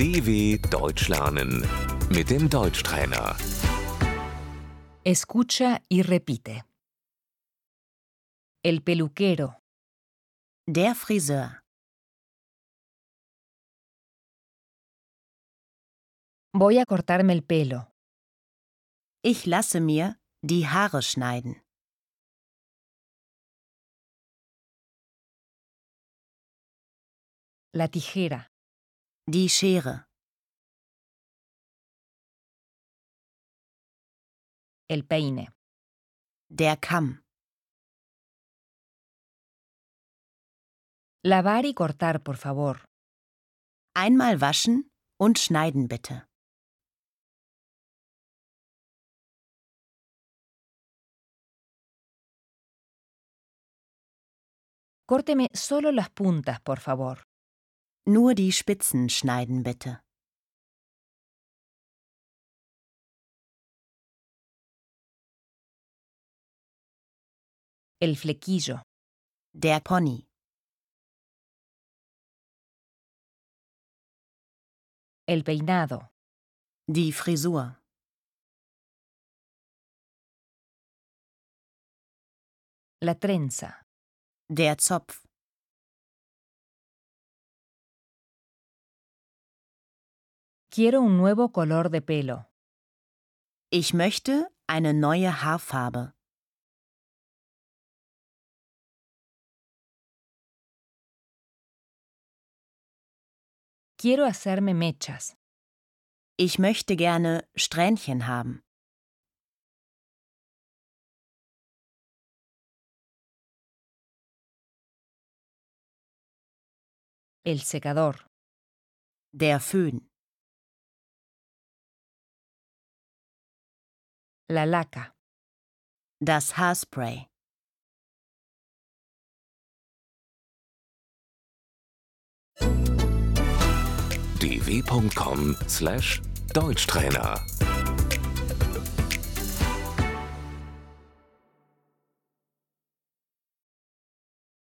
DW Deutsch lernen mit dem Deutschtrainer. Escucha y repite. El peluquero, Der Friseur. voy a cortarme el pelo. Ich lasse mir die Haare schneiden. La tijera, Die Schere. el peine, Der Kamm. lavar y cortar, por favor. Einmal waschen und schneiden bitte. Córteme solo las puntas, por favor. Nur die Spitzen schneiden bitte. El flequillo, Der Pony. el peinado, Die Frisur. la trenza, Der Zopf. Quiero un nuevo color de pelo. Ich möchte eine neue Haarfarbe. Quiero hacerme mechas. Ich möchte gerne Strähnchen haben. El secador, Der Föhn. La laca, Das Haarspray. dw.com/deutschtrainer